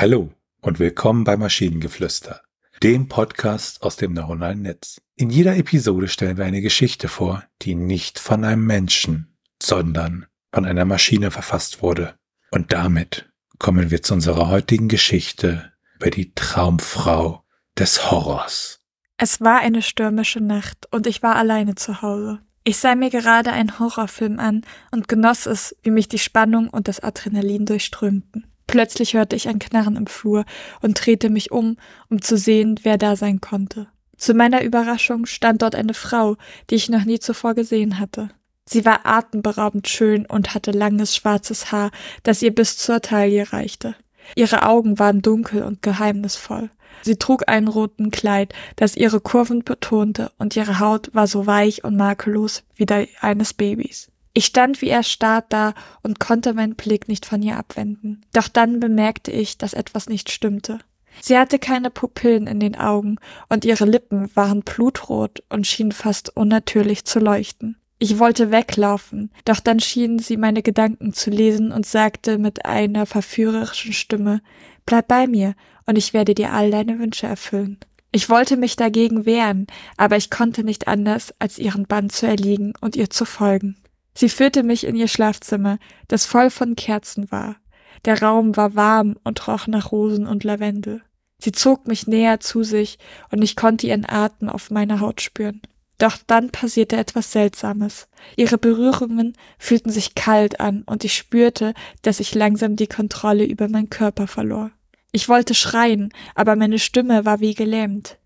Hallo und willkommen bei Maschinengeflüster, dem Podcast aus dem neuronalen Netz. In jeder Episode stellen wir eine Geschichte vor, die nicht von einem Menschen, sondern von einer Maschine verfasst wurde. Und damit kommen wir zu unserer heutigen Geschichte über die Traumfrau des Horrors. Es war eine stürmische Nacht und ich war alleine zu Hause. Ich sah mir gerade einen Horrorfilm an und genoss es, wie mich die Spannung und das Adrenalin durchströmten. Plötzlich hörte ich ein Knarren im Flur und drehte mich um, um zu sehen, wer da sein konnte. Zu meiner Überraschung stand dort eine Frau, die ich noch nie zuvor gesehen hatte. Sie war atemberaubend schön und hatte langes schwarzes Haar, das ihr bis zur Taille reichte. Ihre Augen waren dunkel und geheimnisvoll. Sie trug einen roten Kleid, das ihre Kurven betonte, und ihre Haut war so weich und makellos wie die eines Babys. Ich stand wie erstarrt da und konnte meinen Blick nicht von ihr abwenden. Doch dann bemerkte ich, dass etwas nicht stimmte. Sie hatte keine Pupillen in den Augen und ihre Lippen waren blutrot und schienen fast unnatürlich zu leuchten. Ich wollte weglaufen, doch dann schien sie meine Gedanken zu lesen und sagte mit einer verführerischen Stimme Bleib bei mir, und ich werde dir all deine Wünsche erfüllen. Ich wollte mich dagegen wehren, aber ich konnte nicht anders, als ihren Bann zu erliegen und ihr zu folgen. Sie führte mich in ihr Schlafzimmer, das voll von Kerzen war. Der Raum war warm und roch nach Rosen und Lavendel. Sie zog mich näher zu sich, und ich konnte ihren Atem auf meiner Haut spüren. Doch dann passierte etwas Seltsames. Ihre Berührungen fühlten sich kalt an, und ich spürte, dass ich langsam die Kontrolle über meinen Körper verlor. Ich wollte schreien, aber meine Stimme war wie gelähmt.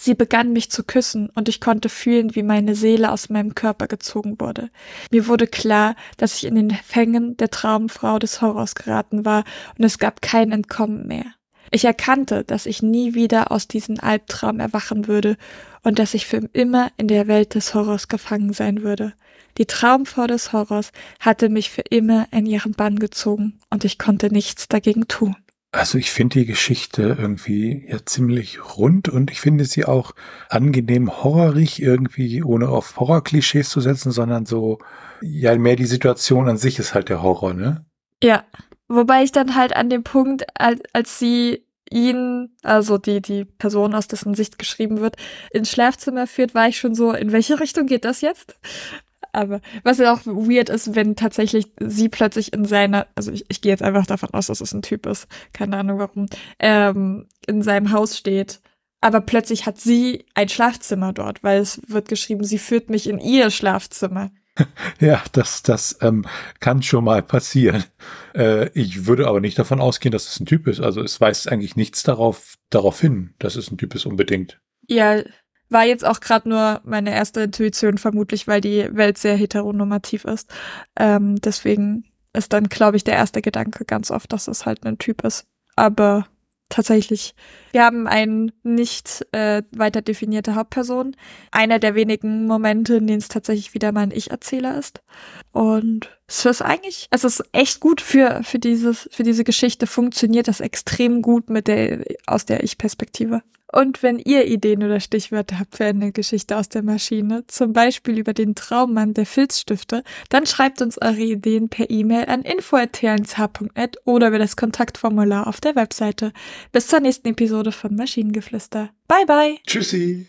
Sie begann mich zu küssen, und ich konnte fühlen, wie meine Seele aus meinem Körper gezogen wurde. Mir wurde klar, dass ich in den Fängen der Traumfrau des Horrors geraten war, und es gab kein Entkommen mehr. Ich erkannte, dass ich nie wieder aus diesem Albtraum erwachen würde und dass ich für immer in der Welt des Horrors gefangen sein würde. Die Traumfrau des Horrors hatte mich für immer in ihren Bann gezogen und ich konnte nichts dagegen tun. Also ich finde die Geschichte irgendwie ja ziemlich rund und ich finde sie auch angenehm horrorig, irgendwie ohne auf Horrorklischees zu setzen, sondern so, ja, mehr die Situation an sich ist halt der Horror, ne? Ja, wobei ich dann halt an dem Punkt, als, als sie ihn, also die, die Person, aus dessen Sicht geschrieben wird, ins Schlafzimmer führt, war ich schon so, in welche Richtung geht das jetzt? Aber was ja auch weird ist, wenn tatsächlich sie plötzlich in seiner, also ich, ich gehe jetzt einfach davon aus, dass es ein Typ ist, keine Ahnung warum, ähm, in seinem Haus steht. Aber plötzlich hat sie ein Schlafzimmer dort, weil es wird geschrieben, sie führt mich in ihr Schlafzimmer. Ja, das, das ähm, kann schon mal passieren. Äh, ich würde aber nicht davon ausgehen, dass es ein Typ ist. Also es weist eigentlich nichts darauf, darauf hin, dass es ein Typ ist unbedingt. Ja, war jetzt auch gerade nur meine erste Intuition, vermutlich, weil die Welt sehr heteronormativ ist. Ähm, deswegen ist dann, glaube ich, der erste Gedanke ganz oft, dass es halt ein Typ ist. Aber tatsächlich, wir haben eine nicht äh, weiter definierte Hauptperson. Einer der wenigen Momente, in denen es tatsächlich wieder mal ein Ich-Erzähler ist. Und es ist eigentlich, es ist echt gut für, für dieses, für diese Geschichte funktioniert das extrem gut mit der, aus der Ich-Perspektive. Und wenn ihr Ideen oder Stichwörter habt für eine Geschichte aus der Maschine, zum Beispiel über den Traummann der Filzstifte, dann schreibt uns eure Ideen per E-Mail an info.tnsh.net oder über das Kontaktformular auf der Webseite. Bis zur nächsten Episode von Maschinengeflüster. Bye bye. Tschüssi.